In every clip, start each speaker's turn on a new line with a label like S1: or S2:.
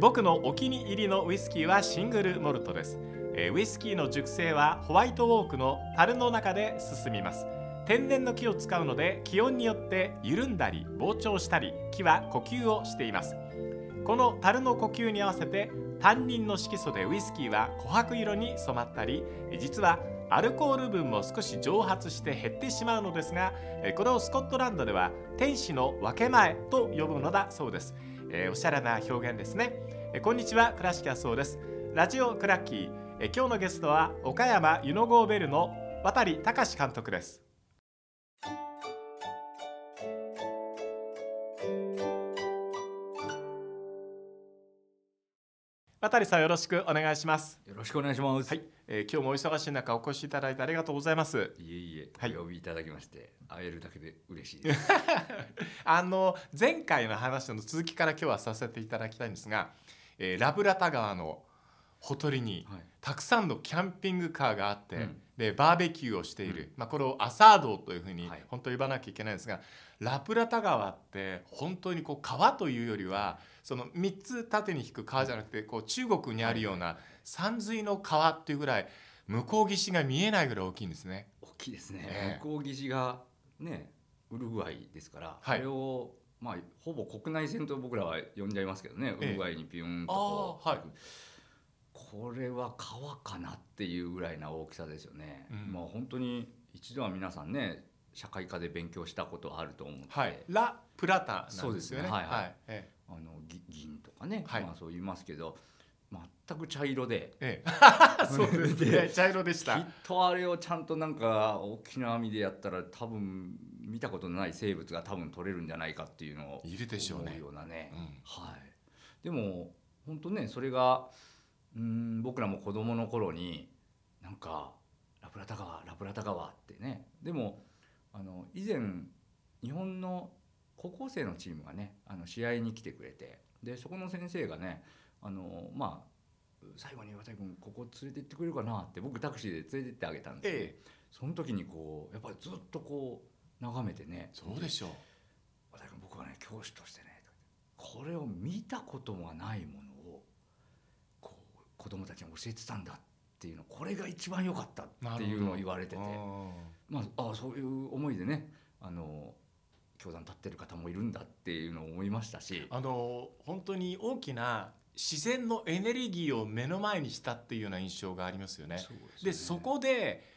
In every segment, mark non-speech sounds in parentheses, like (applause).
S1: 僕のお気に入りのウイスキーはシングルモルトです。ウイスキーの熟成はホワイトウォークの樽の中で進みます。天然の木を使うので気温によって緩んだり膨張したり木は呼吸をしています。この樽の呼吸に合わせて単人の色素でウイスキーは琥珀色に染まったり実はアルコール分も少し蒸発して減ってしまうのですがこれをスコットランドでは天使の分け前と呼ぶのだそうです、えーおしゃれな表現ですね。えこんにちは倉敷そうです。ラジオクラッキー。え今日のゲストは岡山湯の郷ベルの渡隆監督です。渡さんよろしくお願いします
S2: よろしくお願いします。
S1: はい、えー今日もお忙しい中お越しいただいてありがとうございます
S2: いえいえ、
S1: はい
S2: お呼びいただきまして、会えるだけで嬉しいです。(laughs)
S1: あの前回の話の続きから今日はさせていただきたいんですが、えーラブラタ川のほとりに
S2: はい。
S1: たくさんのキャンピングカーがあって、
S2: うん。
S1: でバーベキューをしている、まあ、これをアサードというふうに
S2: はい。
S1: 本当言わなきゃいけないんですが、ラプラタ川って本当にこう川というよりはその3つ縦に引く川じゃなくてこう中国にあるような山水の川っていうぐらい向こう岸が見えないぐらい大きいんですね。
S2: 大きいですね。
S1: ええ。
S2: 向こう岸がね、ウルグアイですから、
S1: はい。
S2: これをまあほぼ国内線と僕らは呼んじゃいますけどね、ウ
S1: え。え
S2: ルグアイにピューンとこう
S1: はい
S2: これは川かなっていうぐらいな大きさですよね。
S1: うん。
S2: まあ本当に一度は皆さんね、社会科で勉強したことあると思って、
S1: はい、ラ・プラタなんですよね。
S2: ね。はいはい。
S1: え
S2: あのぎ銀とかね、
S1: はい。
S2: まあそう言いますけど、全く茶色で。
S1: ええ。え (laughs) そうですね。茶色でし
S2: き
S1: た。
S2: っとあれをちゃんとなんか大きな網でやったら多分見たことのない生物が多分取れるんじゃないかっていうのを
S1: いるでしょうね。
S2: ようなね、
S1: うん
S2: はい。でも本当ねそれがうん僕らも子供の頃になんかラプラタ川ラプラタ川ってね。でもあの以前日本の高校生のチームがねあの試合に来てくれて。でそこの先生がねあのまあ最後に渡君ここ連れて行ってくれるかなって僕タクシーで連れて行ってあげたんですよ、
S1: ええ、
S2: その時にこうやっぱりずっとこう眺めてね。
S1: そうでしょう。
S2: 渡君僕はね教師としてねこれを見たこともないものをこう子供たちに教えてたんだっていうのこれが一番良かったっていうのを言われてて。
S1: うん
S2: まああそういう思いでねあの教壇立ってる方もいるんだっていうのを思いましたし。
S1: あの本当に大きな自然のエネルギーを目の前にしたっていうような印象がありますよね。
S2: そうですね。
S1: でそこで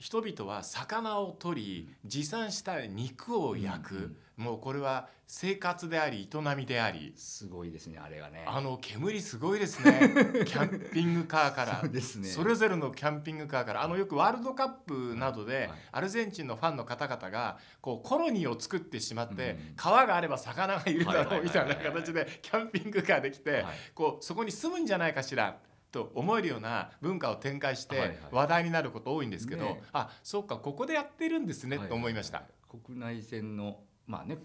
S1: 人々は魚を取り持参した肉を焼く、
S2: うんうん
S1: もうこれは生活であり営みであり。
S2: すごいですねあれがね。
S1: あの煙すごいですね。(laughs) キャンピングカーから。
S2: ね。
S1: それぞれのキャンピングカーから。あのよくワールドカップなどで、
S2: はい
S1: アルゼンチンのファンの方々がこうコロニーを作ってしまって、
S2: うん
S1: 川があれば魚がいるだろうみたいな形でキャンピングカーで来て、
S2: はい。
S1: こうそこに住むんじゃないかしらと思えるような文化を展開し
S2: はいはい。
S1: て話題になること多いんですけど、
S2: ね
S1: あそうかここでやってるんですねと思いました。
S2: ははは国内線のまあね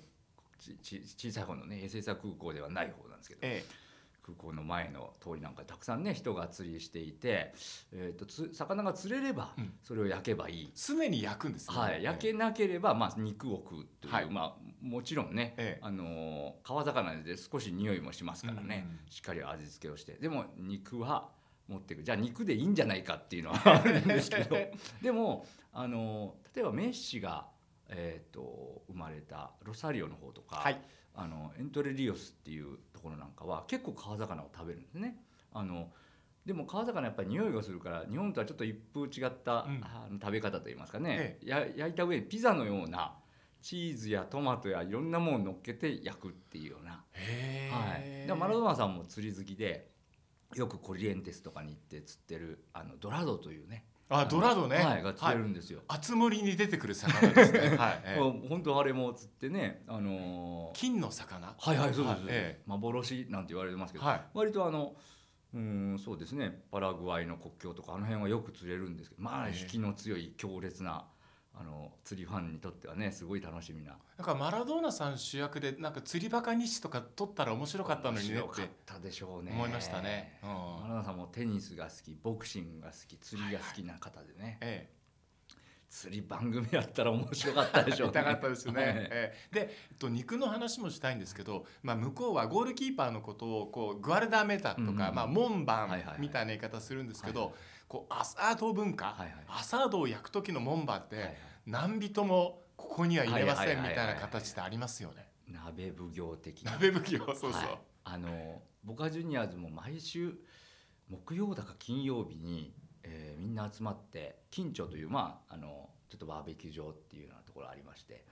S2: ちち小さい方のね衛星座空港ではない方なんですけど
S1: え
S2: 空港の前の通りなんかたくさんね人が釣りしていて、えー、とつ魚が釣れれば
S1: うん。
S2: それを焼けばいい、
S1: 常に焼くんですね。
S2: はい、焼けなければ、まあ、肉を食うという、
S1: はい。
S2: まあ、もちろんね、
S1: ええ。
S2: あのー川魚で少し匂いもしますからね、
S1: うんうん
S2: しっかり味付けをして。でも肉は持っていくじゃあ肉でいいんじゃないかっていうのは (laughs) あるんですけど。でもあの例えばメッシが、えー、と生まれたロサリオの方とか、
S1: はい
S2: あのエントレリオスっていうところなんかは結構川魚を食べるんですね。あのでも川魚やっぱり匂いがするから日本とはちょっと一風違った、
S1: うん。
S2: あの食べ方といいますかね、や焼いた上にピザのようなチーズやトマトやいろんなものを乗っけて焼くっていうような、
S1: へ
S2: はい、
S1: え
S2: でマラドーナさんも釣り好きでよくコリエンテスとかに行って釣ってるあのドラドというね
S1: あドラドね、
S2: はい、が釣れるんですよ。
S1: あつ森に出てくる魚ですね。(laughs) はい、ええ。
S2: もう本当あれも釣ってね、あのー
S1: 金の魚？
S2: はいはいそうです、
S1: はいえ
S2: 幻なんて言われてますけど、
S1: はい。
S2: 割とあのうんそうですねパラグアイの国境とかあの辺はよく釣れるんですけどまあ
S1: ええ。
S2: 引きの強い強烈なあの釣りファンにとってはねすごい楽しみな。
S1: なんかマラドーナさん主役でなんか釣りバカ日誌とか撮ったら面白かったのにねっ
S2: 面白か
S1: て
S2: ったでしょうね。
S1: 思いましたね。うん。
S2: マラナさんもテニスが好きボクシングが好き釣りが好きな方でね。
S1: え
S2: 釣り番組やったら面白かったでしょう
S1: 痛かったですよね。
S2: はい。
S1: えーで、えっと、肉の話もしたいんですけど、まあ、向こうはゴールキーパーのことをこうグアルダメタとか、
S2: うんうん
S1: まあ、門番
S2: はいはいはい。
S1: みたいな言い方するんですけど、
S2: はいは
S1: こうアサード文化、
S2: はいはい
S1: アサードを焼く時の門番って、
S2: はいはい
S1: 何人もここには入れませんみたいな形ってありますよね。
S2: 鍋奉行的な
S1: 鍋奉行そうそう。
S2: はいあのボカジュニアーズも毎週木曜だか金曜日に、えーみんな集まって金町というまああのちょっとバーベキュー場っていうようなところありまして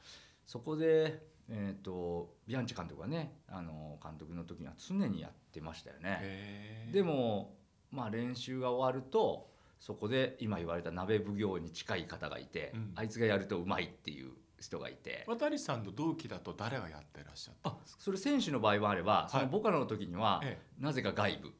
S2: そこで、えー、とビアンチ監督がねあの監督の時には常にやってましたよね。でもまあ練習が終わるとそこで今言われた鍋奉行に近い方がいて、
S1: うん。
S2: あいつがやるとうまいっていう人がいて。
S1: 渡さんの同期だと誰がやってらっしゃった
S2: あそれ選手の場合もあれば、そのボカノの時には、
S1: ええ。
S2: なぜか外部。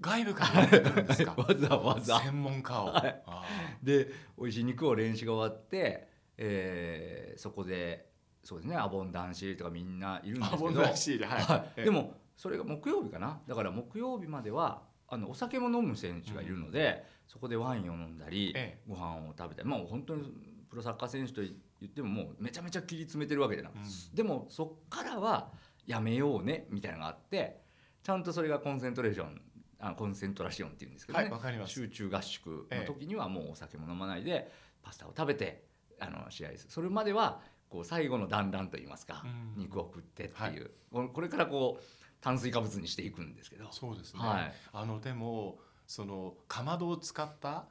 S1: 外部からやんですか？(laughs)
S2: わざわざ。
S1: 専門家を、
S2: はい。
S1: あ
S2: で美味しい肉を練習が終わって、えーそこでそうですねアボンダンシーとかみんないるんですけど。
S1: ーアボンダンシールはい、
S2: でもそれが木曜日かな？だから木曜日まではあのお酒も飲む選手がいるので、そこでワインを飲んだり、
S1: え
S2: ご飯を食べたりまあ本当にプロサッカー選手と言ってももうめちゃめちゃ切り詰めてるわけじゃなくて、
S1: うん。
S2: でもそっからはやめようねみたいなのがあってちゃんとそれがコンセントレーションあコンセントラシオンっていうんですけどね、
S1: はい
S2: 集中合宿の時にはもうお酒も飲まないでパスタを食べてあの試合する。それまではこう最後の団らんといいますか、
S1: うん。
S2: 肉を食ってって
S1: はい。
S2: いう、ここれからこう炭水化物にしていくんですけど。
S1: そうですね、
S2: はい。
S1: あのでもそのかまどを使った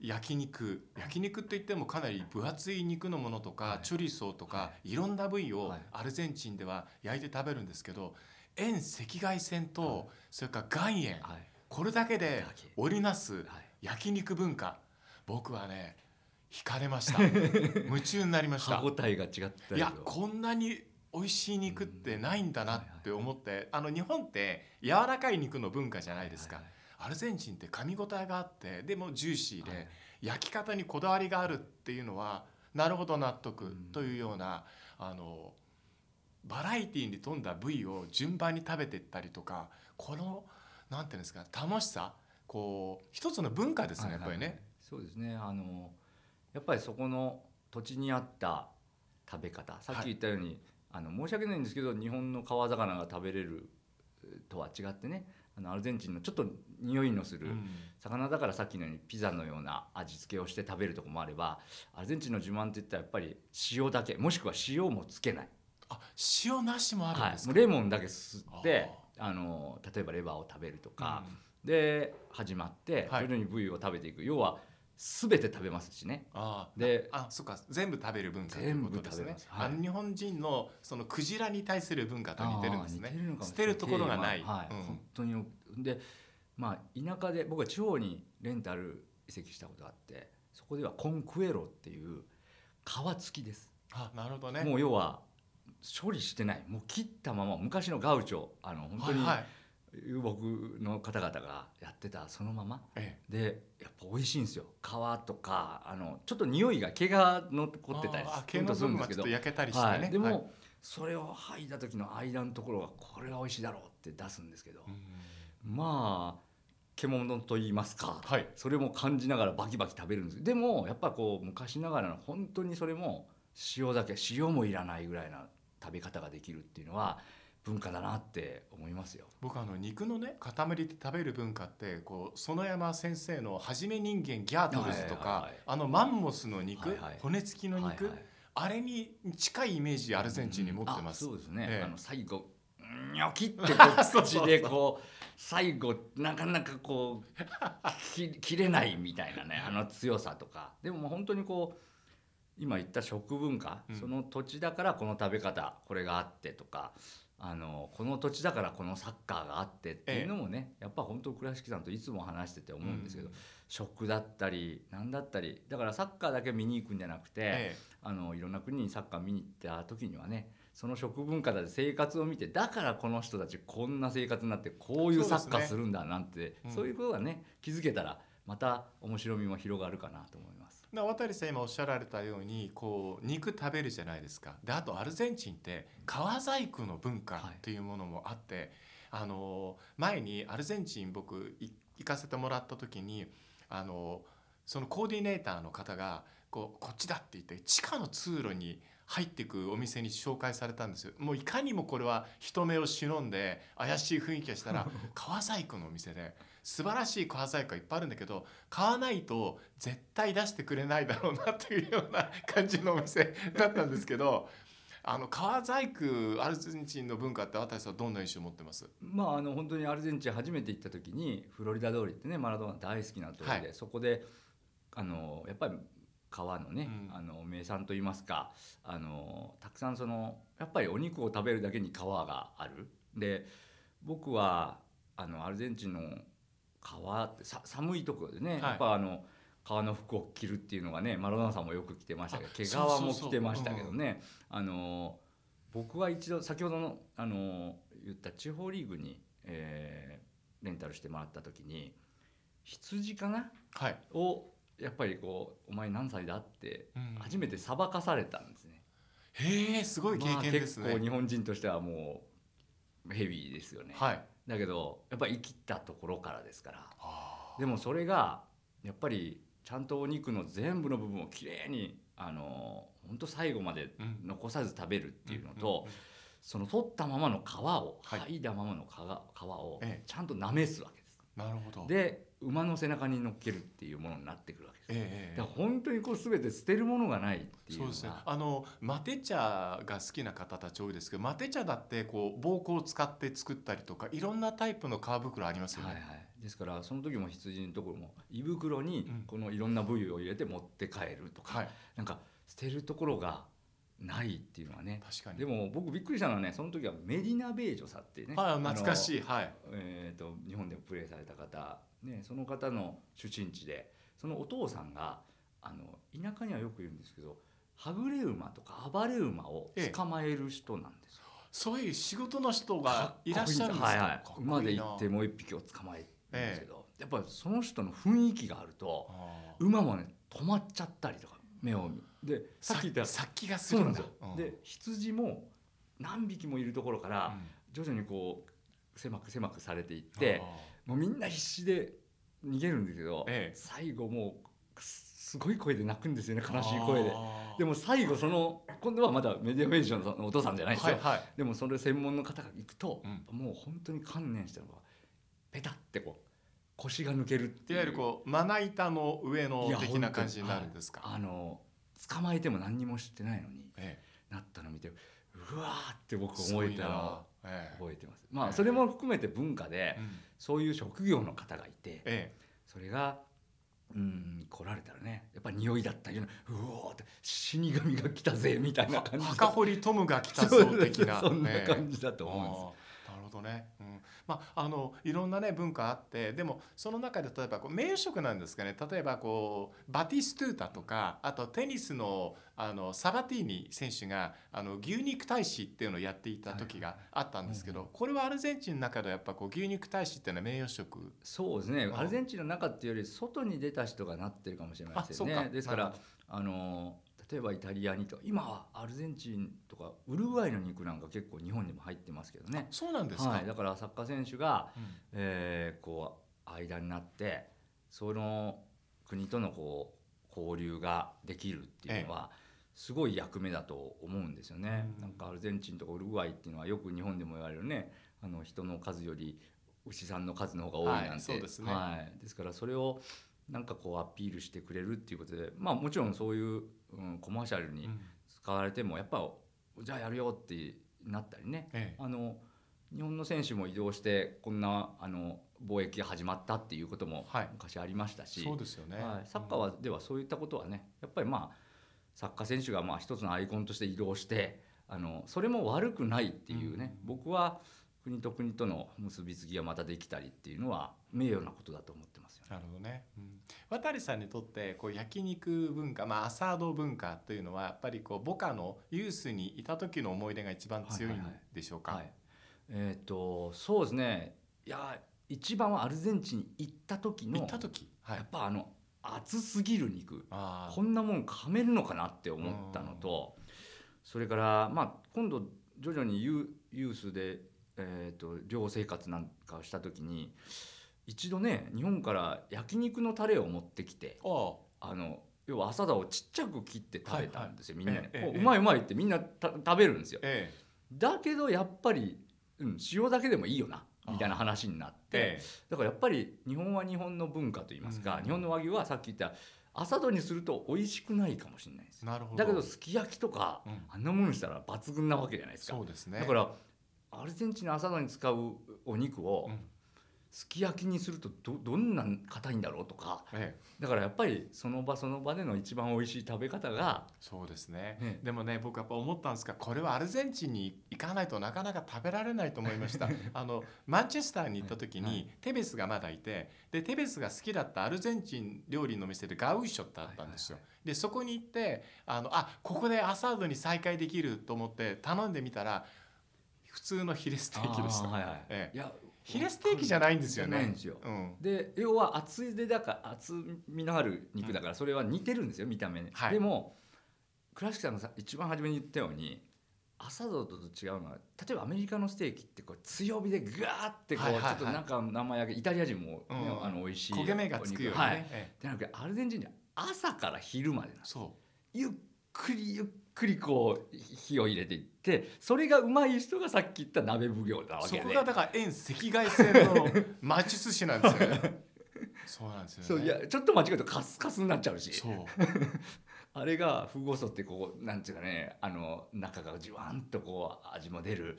S1: 焼肉焼肉って言ってもかなり分厚い肉のものとか、
S2: はい。
S1: チョリソーとか、、
S2: はい。
S1: ろんな部位を
S2: はい。
S1: アルゼンチンでは焼いて食べるんですけど遠赤外線と、
S2: はい。
S1: それから岩塩
S2: はい。
S1: これだけで織りなす
S2: はい。
S1: 焼肉文化僕はね惹かれました。(laughs) 夢中になりました。
S2: 歯ごたえが違った
S1: いやこんなに美味しい肉ってないんだなって思ってあの日本って柔らかい肉の文化じゃないですか、
S2: はい
S1: アルゼンチンって噛み応えがあってでもジューシーで、
S2: はいはい。
S1: 焼き方にこだわりがあるっていうのはなるほど納得
S2: うん。
S1: というような、あのバラエティーに富んだ部位を順番に食べていったりとかこのなんていうんですか楽しさこう一つの文化ですね、やっぱりね。
S2: はい。はいはいそうですね。あのやっぱりそこの土地にあった食べ方さっき言ったように、あの申し訳ないんですけど日本の川魚が食べれるえーとは違ってねあのアルゼンチンのちょっと匂いのする、
S1: うん。
S2: 魚だからさっきのようにピザのような味付けをして食べるとこもあればアルゼンチンの自慢って言ったらやっぱり塩だけもしくは塩もつけない、
S1: あ塩なしもあるん
S2: はい、
S1: ですか、
S2: もうレモンだけ吸ってあの例えばレバーを食べるとか、で始まって
S1: はい。
S2: 徐々に部位を食べていく、要は全て食べますしね。
S1: ああ
S2: で
S1: あそっか。全部食べる文化ということですね。
S2: 全部食べます。はい。
S1: 日本人のそのクジラに対する文化と似てるんですね。捨てるところがない、
S2: はい、
S1: うん。
S2: 本当にでまあ田舎で僕は地方にレンタル移籍したことがあってそこではコンクエロっていう皮付きです、
S1: あなるほどね。
S2: もう要は処理してない。もう切ったまま昔のガウチョあの本当に
S1: はいはい
S2: 遊牧の方々がやってたそのまま。
S1: え
S2: でやっぱ美味しいんですよ。皮とかあのちょっと匂いが毛が残ってたりするとするんですけど
S1: 分がちょっと焼けたりしてね、
S2: はい、でも、
S1: はい。
S2: それを剥いだ時の間のところがこれが美味しいだろうって出すんですけど、
S1: うん
S2: まあ獣と言いますか、
S1: はい。
S2: それも感じながらバキバキ食べるんですでもやっぱこう昔ながらの本当にそれも塩だけ塩もいらないぐらいな食べ方ができるっていうのは文化だなって思いますよ。
S1: 僕あの肉のね塊で食べる文化ってこう園山先生の「はじめ人間ギャートルズ」とか、
S2: はいはいはい。
S1: あのマンモスの肉、
S2: はいはい。
S1: 骨付きの肉、
S2: はいはい。
S1: あれに近いイメージアルゼンチンに持ってます。
S2: あそうですね、
S1: ええ。
S2: あの最後ニョキってこ (laughs)
S1: そう
S2: う。口でこう最後なかなかこう (laughs) き切れないみたいなねあの強さとか。でももう本当にこう今言った食文化、
S1: うん。
S2: その土地だからこの食べ方これがあってとかあのこの土地だからこのサッカーがあってっていうのもね、やっぱ本当倉敷さんといつも話してて思うんですけど、
S1: うん
S2: 食だったり何だったりだからサッカーだけ見に行くんじゃなくて、
S1: え
S2: あのいろんな国にサッカー見に行った時にはねその食文化で生活を見てだからこの人たちこんな生活になってこういうサッカーするんだなんて
S1: うん。
S2: そう,、いうことがね気づけたらまた面白みも広がるかなと思います。
S1: え、な渡さん今おっしゃられたようにこう肉食べるじゃないですか。であとアルゼンチンって革細工の文化っていうものもあって、あの前にアルゼンチン僕い行かせてもらった時にあのそのコーディネーターの方がこうこっちだって言って地下の通路に入っていくお店に紹介されたんですよ。もういかにもこれは人目を忍んで怪しい雰囲気がしたら (laughs) 革細工のお店で素晴らしい革細工がいっぱいあるんだけど買わないと絶対出してくれないだろうなっていうような感じのお店だったんですけど (laughs) あの革細工アルゼンチンの文化って渡さんはどんな印象を持ってます？
S2: まああの本当にアルゼンチン初めて行った時にフロリダ通りってねマラドーナ大好きな通りで、
S1: はい
S2: そこであのやっぱり川のね、
S1: うん。
S2: あの名産といいますかあのたくさんそのやっぱりお肉を食べるだけに川がある。で僕はあのアルゼンチンの川ってさ寒いところでね、
S1: はい。
S2: やっぱあの革の服を着るっていうのがねマラドーナさんもよく着てましたけど (laughs)
S1: あ
S2: 毛皮も着てましたけどねあの僕は一度先ほどのあの言った地方リーグに、えーレンタルしてもらった時に羊かな？
S1: はい、
S2: をやっぱりこう「お前何歳だ?」って
S1: うん
S2: 初めて裁かされたんですね。
S1: へえすごい経験ですね、
S2: まあ、結構日本人としてはもうヘビーですよね。
S1: はい
S2: だけどやっぱり生きたところからですからでもそれがやっぱりちゃんとお肉の全部の部分をきれいにあの本当最後まで
S1: うん
S2: 残さず食べるっていうのと、
S1: んんん
S2: その取ったままの皮を
S1: はい
S2: 剥いだままの皮皮を
S1: ええ
S2: ちゃんとなめすわけです。
S1: なるほど
S2: で馬の背中に乗っけるっていうものになってくるわけです。
S1: えええ
S2: だから本当にこう全て捨てるものがないっていうのが。
S1: そうですね。あのマテ茶が好きな方たち多いですけどマテ茶だってこう膀胱を使って作ったりとかいろんなタイプの皮袋ありますよね、
S2: はいはい、ですからその時も羊のところも胃袋に
S1: うん。
S2: このいろんな部位を入れて持って帰るとか、
S1: はい。
S2: なんか捨てるところがないっていうのはね。
S1: 確かに。
S2: でも僕びっくりしたのはねその時はメディナ・ベージョさんっていうね、
S1: はい懐かし
S2: い、
S1: いはい。
S2: えー、と日本でもプレーされた方、ね、その方の出身地でそのお父さんがあの田舎にはよくいるんですけどはぐれ馬とか暴れ馬を捕まえる人なんですよ。
S1: そういう仕事の人がいらっしゃるんですか？
S2: はいはい。馬で行ってもう一匹を捕まえるんですけど、やっぱりその人の雰囲気があると馬もね止まっちゃったりとか目を見でさっき言った。
S1: 殺気がす
S2: そうなんですよ、
S1: るんだうん。
S2: で羊も何匹もいるところから
S1: うん
S2: 徐々にこう狭く狭くされていってもうみんな必死で逃げるんですけど、
S1: ええ。
S2: 最後もうすごい声で泣くんですよね悲しい声で。でも最後その今度はまだメディアメーションのお父さんじゃないですよ、
S1: はいはい。
S2: でもそれ専門の方が行くと、
S1: うん。
S2: もう本当に観念したのがペタってこう腰が抜けるってい
S1: わゆるこうまな板の上の的な感じになるんですか、
S2: あの捕まえても何にもしてないのに
S1: え
S2: なったの見てうわーって僕
S1: え
S2: 思えたのを
S1: ええ。
S2: 覚えてます。まあそれも含めて文化で
S1: うん。
S2: そういう職業の方がいて
S1: え
S2: それがうん来られたらねやっぱり匂いだったりうおーって死神が来たぜみたいな感じ
S1: 墓掘りトムが来たぞ的な。
S2: そんな
S1: ええ。
S2: 感じだと思うんです
S1: どね、うん。まあ、あのいろんな、ね、文化あってでもその中で例えばこう名誉職なんですかね。例えばこうバティストゥータとかあとテニスのあのサバティーニ選手があの牛肉大使っていうのをやっていた時があったんですけど、これはアルゼンチンの中ではやっぱこう牛肉大使っていうのは名誉職。
S2: そうですね。
S1: ん。
S2: アルゼンチンの中っていうより外に出た人がなってるかもしれません
S1: あそうか。
S2: ねですからあの例えばイタリアにと今はアルゼンチンとかウルグアイの肉なんか結構日本にも入ってますけどね。
S1: そうなんですか、
S2: はい、だからサッカー選手が、
S1: うん。
S2: えーこう間になってその国とのこう交流ができるっていうのは、すごい役目だと思うんですよね。
S1: うん。
S2: なんかアルゼンチンとかウルグアイっていうのはよく日本でも言われるねあの人の数より牛さんの数の方が多いなんて、
S1: はいそうですね。
S2: はい。ですからそれをなんかこうアピールしてくれるっていうことでまあもちろんそういう、うん、コマーシャルに
S1: うん。
S2: 使われてもやっぱじゃあやるよってなったりね。
S1: ええ。
S2: あの日本の選手も移動してこんなあの貿易が始まったっていうことも
S1: はい。
S2: 昔ありましたし、
S1: そうですよね、
S2: はい、サッカーはではそういったことはねやっぱりまあサッカー選手がまあ一つのアイコンとして移動してあのそれも悪くないっていうね、
S1: うん。
S2: 僕は国と国との結びつきがまたできたりっていうのは名誉なことだと思ってますよ。
S1: なるほどね、うん、渡さんにとってこう焼肉文化、まあ、アサード文化というのはやっぱりこう母家のユースにいた時の思い出が一番強いんでしょうか、
S2: はい、えっ、とそうですね。いや一番はアルゼンチンに行った時の
S1: 行った時、はい。
S2: やっぱあの熱すぎる肉。こんなもん噛めるのかなって思ったのとそれからまあ今度徐々にユーユースで、えー、と寮生活なんかをした時に一度ね日本から焼肉のタレを持ってきて
S1: あ
S2: あ。の要は朝田をちっちゃく切って食べたんですよ、みんな。に、
S1: ええええ
S2: うまいうまいってみんなた食べるんですよ。
S1: え
S2: だけどやっぱり、うん、塩だけでもいいよなみたいな話になって、
S1: え
S2: だからやっぱり日本は日本の文化といいますか、
S1: うん。
S2: 日本の和牛はさっき言った朝戸にすると美味しくないかもしれないです。
S1: なるほど。
S2: だけどすき焼きとか、
S1: うん。
S2: あんなものにしたら抜群なわけじゃないですか。
S1: そうですね。
S2: だからアルゼンチンの朝戸に使うお肉を
S1: うん。
S2: すき焼きにするとどどんな硬いんだろうとか。
S1: ええ。
S2: だからやっぱりその場その場での一番美味しい食べ方が
S1: そうですね、
S2: ね
S1: でもね僕やっぱ思ったんですがこれはアルゼンチンに行かないとなかなか食べられないと思いました。(laughs) あのマンチェスターに行った時に、
S2: はい。
S1: テベスがまだいてでテベスが好きだったアルゼンチン料理の店でガウイショってあったんですよ、
S2: はい
S1: でそこに行ってあのあここでアサードに再会できると思って頼んでみたら普通のヒレステーキでした、
S2: はいはい。
S1: ええ。
S2: いや
S1: ヒレステーキじゃないんですよね。
S2: じゃない。んですよ
S1: うん。
S2: で要は厚いでだから厚みのある肉だからそれは似てるんですよ見た目に、
S1: はい。
S2: でも倉敷さんがさ一番初めに言ったように朝ドと違うのは例えばアメリカのステーキってこう強火でガーってこう、
S1: はいはいはい。
S2: ちょっと中の生焼けイタリア人も、ね
S1: うん
S2: あの美味しい
S1: 焦げ目がつくよね、
S2: はい。
S1: ええ
S2: でなくてアルゼンチンで朝から昼までな
S1: そ
S2: ゆっくりゆっくりこう火を入れていってそれがうまい人がさっき言った鍋奉行な
S1: うそ
S2: わけで
S1: こがだから遠赤外線の魔術師なんですよね。(laughs) そうなんですよね。
S2: そういやちょっと間違えるとカスカスになっちゃうし。
S1: そう。(laughs)
S2: あれがフゴソってこうなんていうかねあの中がじわんとこう味も出る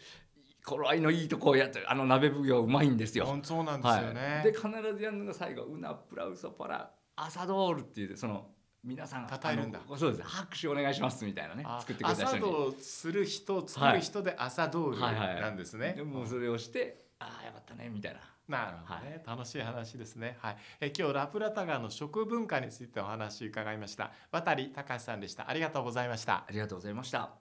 S2: 頃合いのいいとこをやってあの鍋奉行うまいんですよ。
S1: 本当そうなんですよね、
S2: はい、で必ずやるのが最後「ウナプラウソパラアサドール」っていうその皆さん
S1: 称えるんだ
S2: そうです拍手お願いしますみたいなね
S1: あ
S2: 作ってくれた人に
S1: 朝ドする人作る人で朝ドール
S2: はいはい
S1: なんですね、
S2: でもうそれをして「ああよかったね」みたいな。
S1: なるほどね、楽しい話ですね。はい、え今日ラプラタ川の食文化についてお話伺いました。渡隆さんでした。ありがとうございました。
S2: ありがとうございました。